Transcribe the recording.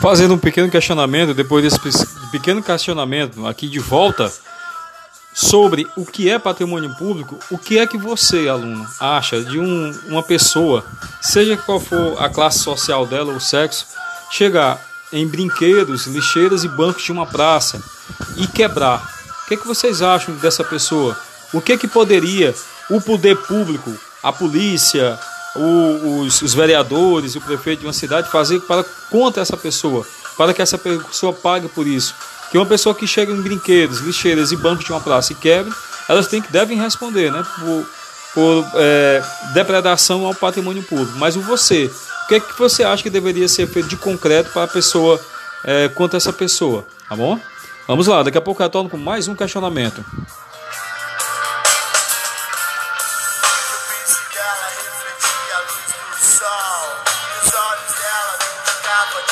fazendo um pequeno questionamento, depois desse pequeno questionamento aqui de volta, sobre o que é patrimônio público, o que é que você, aluno, acha de um, uma pessoa, seja qual for a classe social dela ou o sexo, chegar em brinquedos, lixeiras e bancos de uma praça e quebrar? O que, é que vocês acham dessa pessoa? O que é que poderia o poder público, a polícia, o, os, os vereadores, o prefeito de uma cidade fazer para contra essa pessoa, para que essa pessoa pague por isso? que uma pessoa que chega em brinquedos, lixeiras e bancos de uma praça e quebre, elas têm que, devem responder né, por, por é, depredação ao patrimônio público. Mas o você, o que, é que você acha que deveria ser feito de concreto para a pessoa, é, contra essa pessoa? Tá bom? Vamos lá, daqui a pouco eu retorno com mais um questionamento.